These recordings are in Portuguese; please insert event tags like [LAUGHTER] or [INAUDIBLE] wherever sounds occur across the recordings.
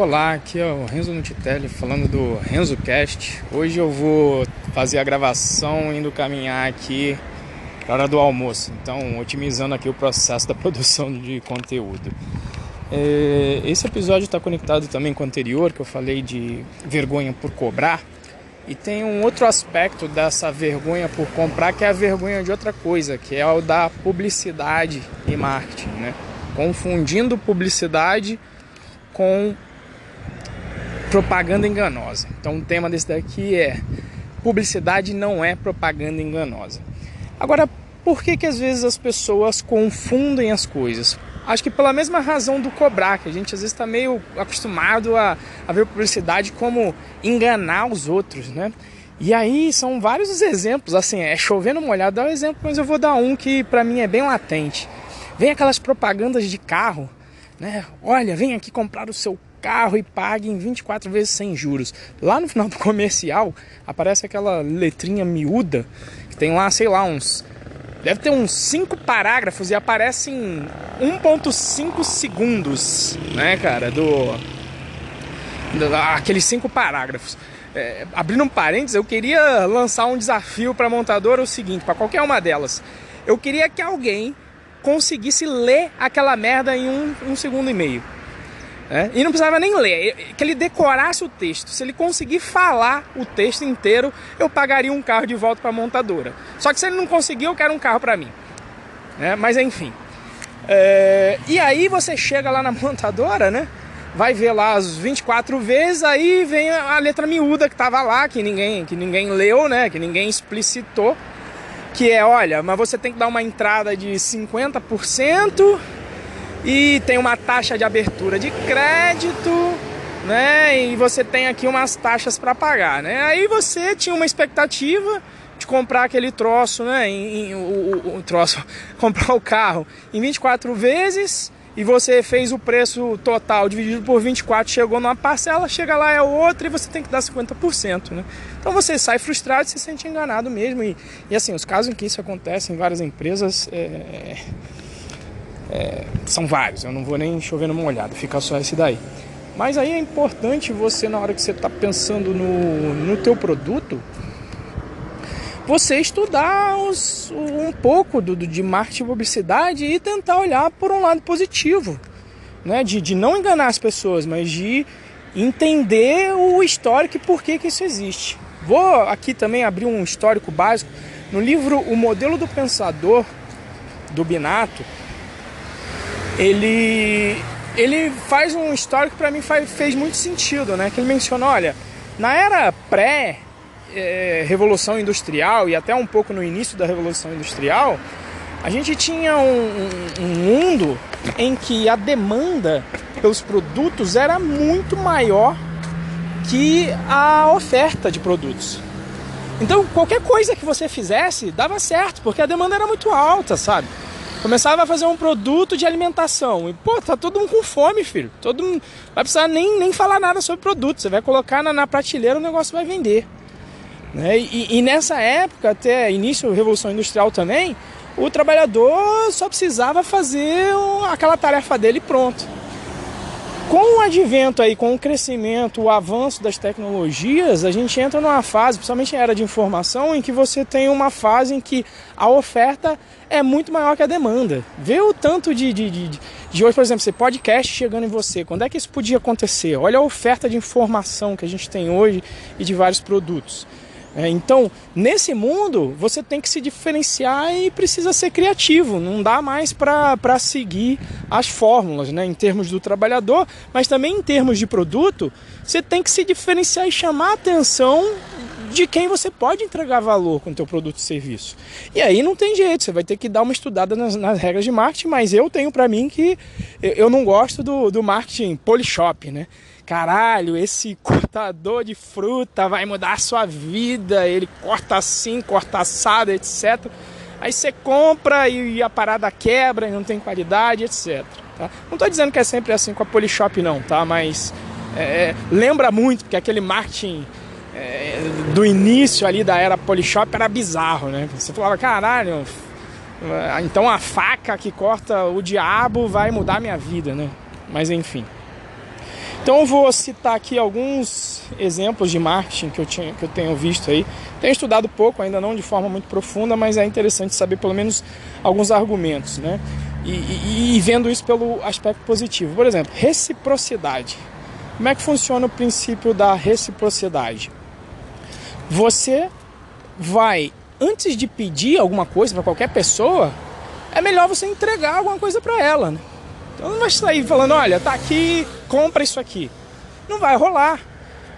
Olá, aqui é o Renzo Nutitelli falando do Renzo Cast. Hoje eu vou fazer a gravação indo caminhar aqui para hora do almoço, então otimizando aqui o processo da [LAUGHS] produção de conteúdo. É, esse episódio está conectado também com o anterior, que eu falei de vergonha por cobrar. E tem um outro aspecto dessa vergonha por comprar, que é a vergonha de outra coisa, que é o da publicidade e marketing, né? Confundindo publicidade com propaganda enganosa. Então o tema desse daqui é publicidade não é propaganda enganosa. Agora, por que que às vezes as pessoas confundem as coisas? Acho que pela mesma razão do cobrar, que a gente às vezes está meio acostumado a, a ver publicidade como enganar os outros, né? E aí são vários os exemplos, assim, é chovendo molhado, dá um exemplo, mas eu vou dar um que para mim é bem latente. Vem aquelas propagandas de carro, né? Olha, vem aqui comprar o seu carro e pague em 24 vezes sem juros. Lá no final do [LAUGHS] comercial aparece aquela letrinha miúda que tem lá, sei lá, uns. Deve ter uns 5 parágrafos e aparece em 1,5 segundos, né, cara? Do. do aqueles 5 parágrafos. É, abrindo um parênteses, eu queria lançar um desafio para a montadora: o seguinte, para qualquer uma delas. Eu queria que alguém conseguisse ler aquela merda em um, um segundo e meio. É? E não precisava nem ler, que ele decorasse o texto. Se ele conseguir falar o texto inteiro, eu pagaria um carro de volta para a montadora. Só que se ele não conseguir, eu quero um carro para mim. É? Mas enfim. É... E aí você chega lá na montadora, né? Vai ver lá as 24 vezes, aí vem a letra miúda que estava lá, que ninguém, que ninguém leu, né? Que ninguém explicitou. Que é, olha, mas você tem que dar uma entrada de 50% e tem uma taxa de abertura de crédito, né? E você tem aqui umas taxas para pagar, né? Aí você tinha uma expectativa de comprar aquele troço, né? Em, em, o, o, o, troço, [LAUGHS] comprar o carro em 24 vezes e você fez o preço total dividido por 24, chegou numa parcela, chega lá é outra e você tem que dar 50%, né? Então você sai frustrado se sente enganado mesmo. E, e assim, os casos em que isso acontece em várias empresas é, é, são vários, eu não vou nem chover numa olhada, fica só esse daí. Mas aí é importante você, na hora que você está pensando no, no teu produto, você estudar os, um pouco do, de marketing e publicidade e tentar olhar por um lado positivo. Né? De, de não enganar as pessoas, mas de entender o histórico e por que, que isso existe. Vou aqui também abrir um histórico básico. No livro O Modelo do Pensador, do Binato, ele ele faz um histórico para mim faz, fez muito sentido, né? Que ele menciona, olha, na era pré é, revolução industrial e até um pouco no início da revolução industrial, a gente tinha um, um, um mundo em que a demanda pelos produtos era muito maior que a oferta de produtos. Então, qualquer coisa que você fizesse dava certo, porque a demanda era muito alta, sabe? Começava a fazer um produto de alimentação. E, pô, tá todo mundo com fome, filho. Todo mundo. Vai precisar nem, nem falar nada sobre produto. Você vai colocar na, na prateleira o negócio vai vender. Né? E, e, nessa época, até início da Revolução Industrial também, o trabalhador só precisava fazer aquela tarefa dele pronto. Com o advento aí, com o crescimento, o avanço das tecnologias, a gente entra numa fase, principalmente em era de informação, em que você tem uma fase em que a oferta é muito maior que a demanda. Vê o tanto de, de, de, de hoje, por exemplo, você podcast chegando em você. Quando é que isso podia acontecer? Olha a oferta de informação que a gente tem hoje e de vários produtos. É, então, nesse mundo, você tem que se diferenciar e precisa ser criativo. Não dá mais para seguir as fórmulas, né? Em termos do trabalhador, mas também em termos de produto, você tem que se diferenciar e chamar a atenção de quem você pode entregar valor com o teu produto e serviço. E aí não tem jeito, você vai ter que dar uma estudada nas, nas regras de marketing, mas eu tenho para mim que eu, eu não gosto do, do marketing polishop, né? Caralho, esse [LAUGHS] cortador de fruta vai mudar a sua vida, ele corta assim, corta assado, etc. Aí você compra e a parada quebra e não tem qualidade, etc. Tá? Não estou dizendo que é sempre assim com a Polishop não, tá? Mas é, lembra muito que aquele marketing é, do início ali da era Polishop era bizarro, né? Você falava, caralho, então a faca que corta o diabo vai mudar minha vida, né? Mas enfim. Então eu vou citar aqui alguns exemplos de marketing que eu, tinha, que eu tenho visto aí. Tenho estudado pouco, ainda não de forma muito profunda, mas é interessante saber pelo menos alguns argumentos, né? E, e, e vendo isso pelo aspecto positivo. Por exemplo, reciprocidade. Como é que funciona o princípio da reciprocidade? Você vai, antes de pedir alguma coisa para qualquer pessoa, é melhor você entregar alguma coisa para ela, né? Então não vai sair falando, olha, tá aqui, compra isso aqui. Não vai rolar.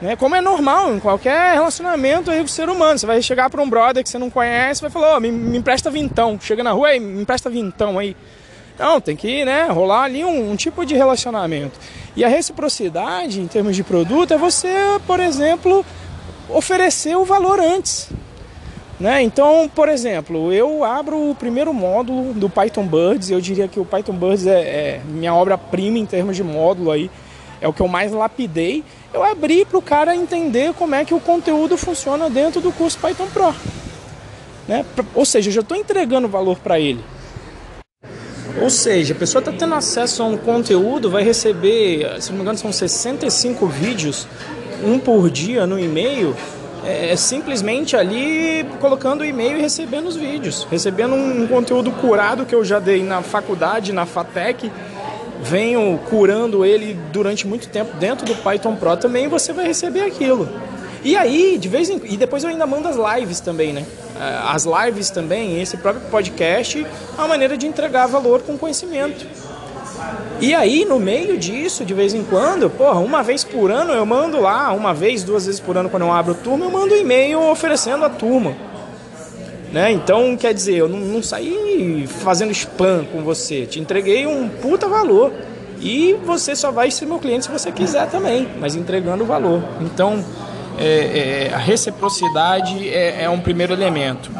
Né? Como é normal em qualquer relacionamento aí com o ser humano. Você vai chegar para um brother que você não conhece vai falar, oh, me, me empresta vintão. Chega na rua e me empresta vintão aí. Não, tem que né, rolar ali um, um, tipo de relacionamento. E a reciprocidade em termos de produto é você, por exemplo, oferecer o valor antes. Né? Então, por exemplo, eu abro o primeiro módulo do Python Birds, eu diria que o Python Birds é, é minha obra-prima em termos de módulo aí, é o que eu mais lapidei. Eu abri para o cara entender como é que o conteúdo funciona dentro do curso Python Pro. Né? Ou seja, eu já estou entregando valor para ele. Ou seja, a pessoa está tendo acesso a um conteúdo, vai receber, se não me engano, são 65 vídeos, um por dia no e-mail é, é, simplesmente ali colocando e-mail e recebendo os vídeos, recebendo um, um conteúdo curado que eu já dei na faculdade, na FATEC, venho curando ele durante muito tempo dentro do Python Pro também, você vai receber aquilo. E aí, de vez em e depois eu ainda mando as lives também, né? É, as lives também, esse próprio podcast, é uma maneira de entregar valor com conhecimento. E aí, no meio disso, de vez em quando, porra, uma vez por ano eu mando lá, uma vez, duas vezes por ano quando eu abro turma, eu mando um e-mail oferecendo a turma. Né? Então, quer dizer, eu não, não saí fazendo spam com você, te entreguei um puta valor. E você só vai ser meu cliente se você quiser também, mas entregando o valor. Então, é, é, a reciprocidade é, é, um primeiro elemento.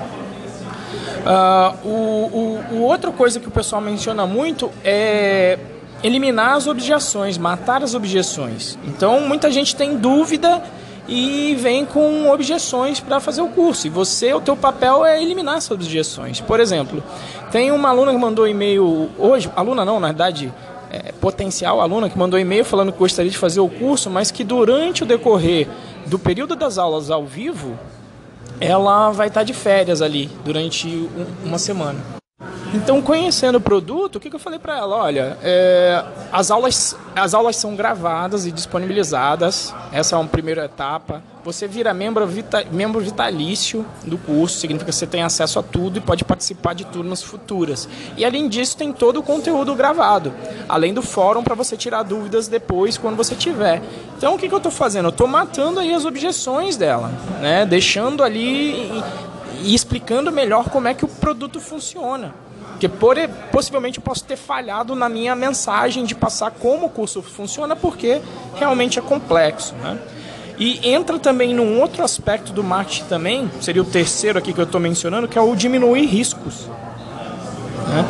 Uh, o, o, o outra coisa que o pessoal menciona muito é eliminar as objeções, matar as objeções. Então, muita gente tem dúvida e vem com objeções para fazer o curso. E você, o teu papel é eliminar essas objeções. Por exemplo, tem uma aluna que mandou e-mail hoje, aluna não, na verdade, é, potencial aluna que mandou e-mail falando que gostaria de fazer o curso, mas que durante o decorrer do período das aulas ao vivo, ela vai estar de férias ali durante uma semana. Então, conhecendo o produto, o que, que eu falei para ela? Olha, é, as, aulas, as aulas são gravadas e disponibilizadas. Essa é uma primeira etapa. Você vira membro, vita, membro vitalício do curso, significa que você tem acesso a tudo e pode participar de turmas futuras. E além disso, tem todo o conteúdo gravado, além do fórum para você tirar dúvidas depois, quando você tiver. Então, o que, que eu estou fazendo? Eu estou matando aí as objeções dela, né? deixando ali e, e explicando melhor como é que o produto funciona. Porque por, possivelmente eu posso ter falhado na minha mensagem de passar como o curso funciona, porque realmente é complexo. Né? E entra também num outro aspecto do marketing também, seria o terceiro aqui que eu estou mencionando, que é o diminuir riscos. Né?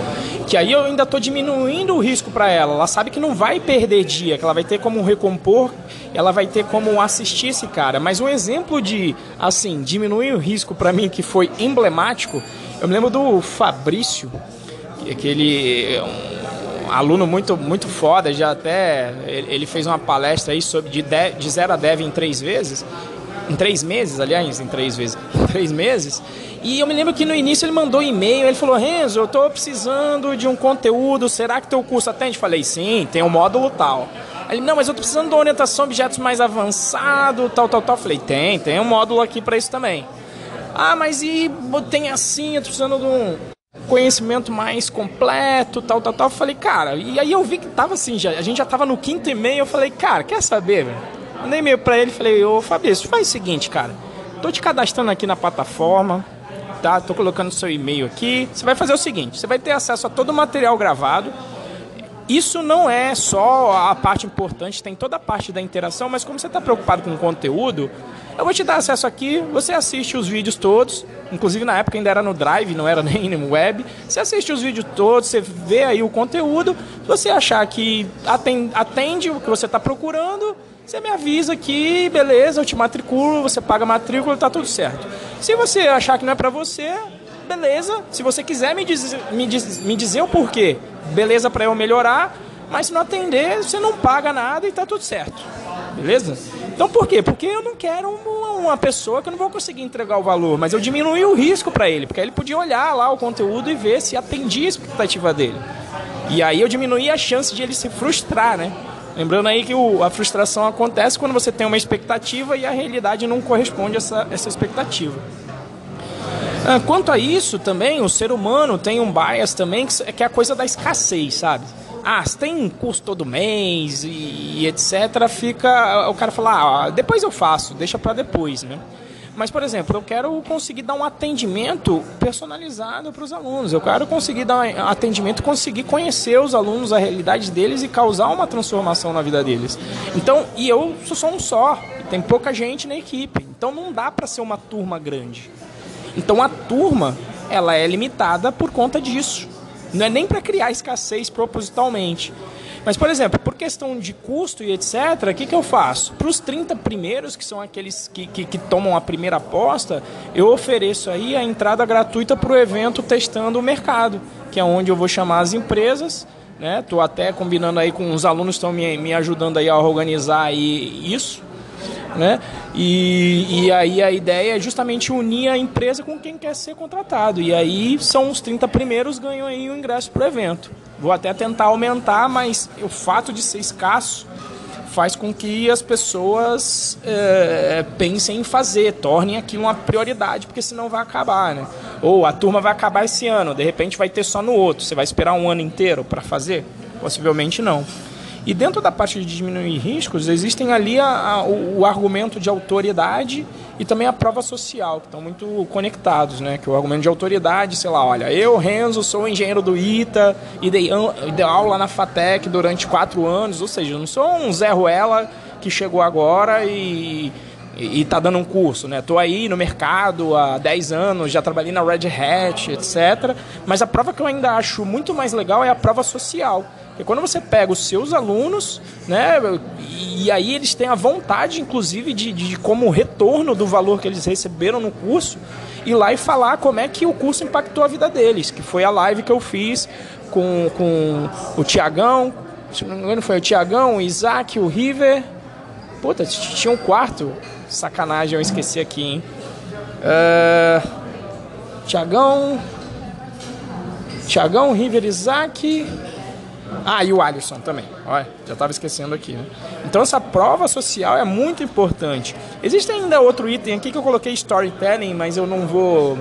Que aí eu ainda estou diminuindo o risco para ela. Ela sabe que não vai perder dia, que ela vai ter como recompor, ela vai ter como assistir esse cara. Mas um exemplo de, assim, diminuir o risco para mim que foi emblemático, eu me lembro do Fabrício, aquele um aluno muito muito foda, já até ele fez uma palestra aí sobre de, de, de zero a dev em três vezes, em três meses, aliás, em três vezes, [LAUGHS] em três meses. E eu me lembro que no início ele mandou e-mail, ele falou, Renzo, eu estou precisando de um conteúdo, será que teu curso atende? Falei, sim, tem um módulo tal. Ele, não, mas eu estou precisando de orientação a objetos mais avançado, tal, tal, tal. Falei, tem, tem um módulo aqui para isso também. Ah, mas e tem assim, eu tô precisando de um, conhecimento mais completo, tal, tal, tal. Eu falei, cara, e aí eu vi que tava assim, já, a gente já tava no quinto e-mail, eu falei, cara, quer saber? Mandei e-mail pra ele, falei, ô Fabrício, faz o seguinte, cara, tô te cadastrando aqui na plataforma, tá? Tô colocando seu e-mail aqui. Você vai fazer o seguinte, você vai ter acesso a todo o material gravado. Isso não é só a parte importante, tem toda a parte da interação, mas como você está preocupado com o conteúdo, eu vou te dar acesso aqui, você assiste os vídeos todos, inclusive na época ainda era no Drive, não era [LAUGHS] nem no web. Você assiste os vídeos todos, você vê aí o conteúdo. Se você achar que atende, o que você está procurando, você me avisa aqui, beleza, eu te matriculo, você paga a matrícula, tá tudo certo. Se você achar que não é para você, beleza. Se você quiser me, diz, me, diz, me dizer o porquê, beleza para eu melhorar. Mas se não atender, você não paga nada e tá tudo certo. Beleza? Então por quê? Porque eu não quero uma, uma pessoa que eu não vou conseguir entregar o valor, mas eu diminuí o risco para ele, porque aí ele podia olhar lá o conteúdo e ver se atendia a expectativa dele. E aí eu diminuí a chance de ele se frustrar, né? Lembrando aí que o, a frustração acontece quando você tem uma expectativa e a realidade não corresponde a essa, essa expectativa. Ah, quanto a isso também, o ser humano tem um bias também que é a coisa da escassez, sabe? Ah, se tem curso todo mês e, e etc, fica o cara fala, ah, depois eu faço, deixa para depois, né? Mas, por exemplo, eu quero conseguir dar um atendimento personalizado para os alunos. Eu quero conseguir dar um atendimento, conseguir conhecer os alunos, a realidade deles e causar uma transformação na vida deles. Então, e eu sou só um só. Tem pouca gente na equipe. Então, não dá para ser uma turma grande. Então, a turma, ela é limitada por conta disso. Não é nem para criar escassez propositalmente. Mas, por exemplo, por questão de custo e etc., o que, que eu faço? Para os 30 primeiros, que são aqueles que, que, que, tomam a primeira aposta, eu ofereço aí a entrada gratuita para o evento testando o mercado, que é onde eu vou chamar as empresas. Estou né? até combinando aí com os alunos estão me, me ajudando aí a organizar aí isso. Né? E, e aí a ideia é justamente unir a empresa com quem quer ser contratado. E aí são os 30 primeiros ganham aí o ingresso para o evento. Vou até tentar aumentar, mas o fato de ser escasso faz com que as pessoas é, pensem em fazer, tornem aquilo uma prioridade, porque senão vai acabar, né? Ou a turma vai acabar esse ano, de repente vai ter só no outro. Você vai esperar um ano inteiro para fazer? Possivelmente não. E dentro da parte de diminuir riscos, existem ali a, a, o, o, argumento de autoridade e também a prova social, que estão muito conectados, né? Que o argumento de autoridade, sei lá, olha, eu, Renzo, sou engenheiro do ITA e dei, dei aula na FATEC durante quatro anos, ou seja, eu não sou um Zé Ruela que chegou agora e está dando um curso, né? Estou aí no mercado há 10 anos, já trabalhei na Red Hat, etc. Mas a prova que eu ainda acho muito mais legal é a prova social porque quando você pega os seus alunos, né, e aí eles têm a vontade, inclusive, de, de como retorno do valor que eles receberam no curso, ir lá e falar como é que o curso impactou a vida deles, que foi a live que eu fiz com, com o Tiagão, se não me engano foi o Tiagão, o Isaac, o River. Puta, tinha um quarto. Sacanagem, eu esqueci aqui, hein? Uh, Tiagão. Tiagão, River, Isaac. Ah, e o Alisson também. Olha, já estava esquecendo aqui, né? Então essa prova social é muito importante. Existe ainda outro item aqui que eu coloquei storytelling, mas eu não vou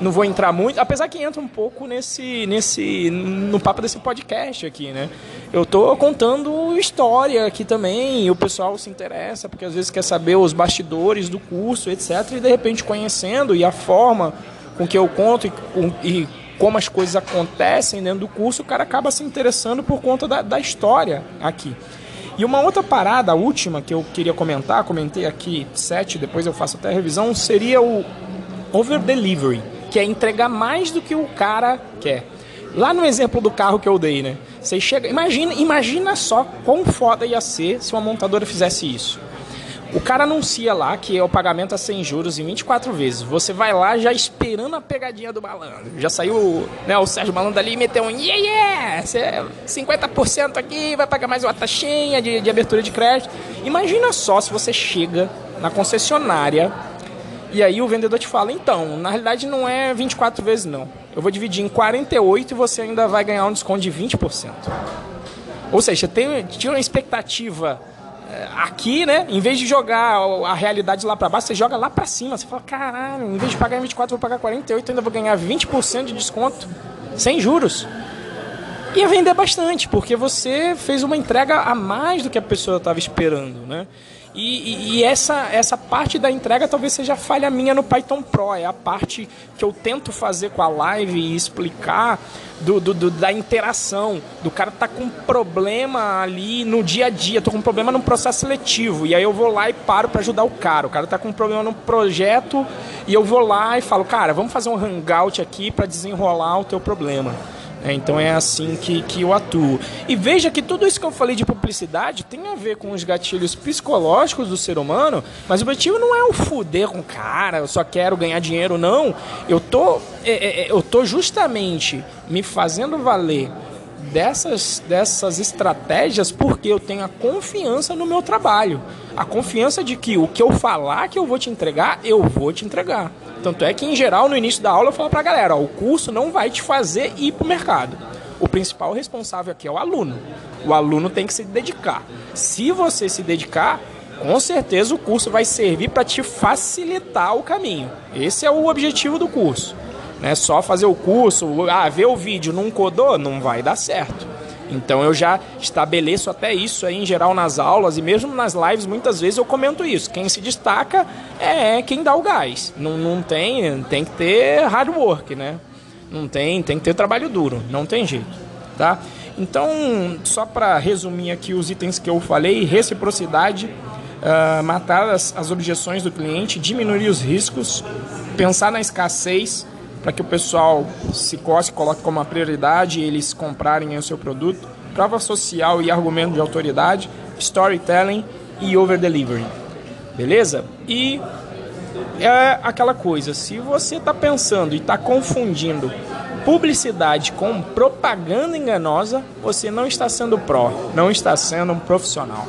não vou entrar muito, apesar que entra um pouco nesse nesse no papo desse podcast aqui, né? Eu tô contando história aqui também, o pessoal se interessa porque às vezes quer saber os bastidores do curso, etc, e de repente conhecendo e a forma com que eu conto e, e como as coisas acontecem dentro do curso, o cara acaba se interessando por conta da, da história aqui. E uma outra parada, a última, que eu queria comentar, comentei aqui sete, depois eu faço até a revisão, seria o over delivery, que é entregar mais do que o cara quer. Lá no exemplo do carro que eu dei, né? Você chega, imagina, imagina só quão foda ia ser se uma montadora fizesse isso. O cara anuncia lá que é o pagamento a 100 juros em 24 vezes. Você vai lá já esperando a pegadinha do malandro. Já saiu né, o Sérgio Malandro ali e meteu um yeah, yeah! Você é 50% aqui, vai pagar mais uma taxinha de, de abertura de crédito. Imagina só se você chega na concessionária e aí o vendedor te fala, então, na realidade não é 24 vezes não. Eu vou dividir em 48 e você ainda vai ganhar um desconto de 20%. Ou seja, tem, tinha uma expectativa aqui, né, em vez de jogar a realidade lá para baixo, você joga lá para cima. Você fala, caralho, em vez de pagar 24, vou pagar 48, ainda vou ganhar 20% de desconto, sem juros. Ia vender bastante, porque você fez uma entrega a mais do que a pessoa estava esperando, né? E, e, e, essa, essa parte da entrega talvez seja falha minha no Python Pro. É a parte que eu tento fazer com a live e explicar do, do, do da interação. Do cara tá com problema ali no dia a dia, tô com problema no processo seletivo. E aí eu vou lá e paro para ajudar o cara. O cara tá com problema no projeto e eu vou lá e falo, cara, vamos fazer um hangout aqui para desenrolar o teu problema. É, então é assim que, que eu atuo. E veja que tudo isso que eu falei de publicidade tem a ver com os gatilhos psicológicos do ser humano, mas o objetivo não é o fuder com o cara, eu só quero ganhar dinheiro, não. Eu tô, é, é, é, eu tô justamente me fazendo valer dessas, dessas estratégias porque eu tenho a confiança no meu trabalho. A confiança de que o que eu falar que eu vou te entregar, eu vou te entregar. Tanto é que, em geral, no início da aula eu falo para a galera: ó, o curso não vai te fazer ir para o mercado. O principal responsável aqui é o aluno. O aluno tem que se dedicar. Se você se dedicar, com certeza o curso vai servir para te facilitar o caminho. Esse é o objetivo do curso. Não é só fazer o curso, ah, ver o vídeo, não codou, não vai dar certo. Então eu já estabeleço até isso aí em geral nas aulas e mesmo nas lives muitas vezes eu comento isso. Quem se destaca é quem dá o gás. Não, não tem, tem que ter hard work, né? Não tem, tem que ter trabalho duro, não tem jeito, tá? Então, só para resumir aqui os itens que eu falei, reciprocidade, uh, matar as, as objeções do cliente, diminuir os riscos, pensar na escassez, para que o pessoal se coce, coloque como uma prioridade e eles comprarem o seu produto. Prova social e argumento de autoridade, storytelling e over delivery. Beleza? E é aquela coisa, se você está pensando e está confundindo publicidade com propaganda enganosa, você não está sendo pró, não está sendo um profissional.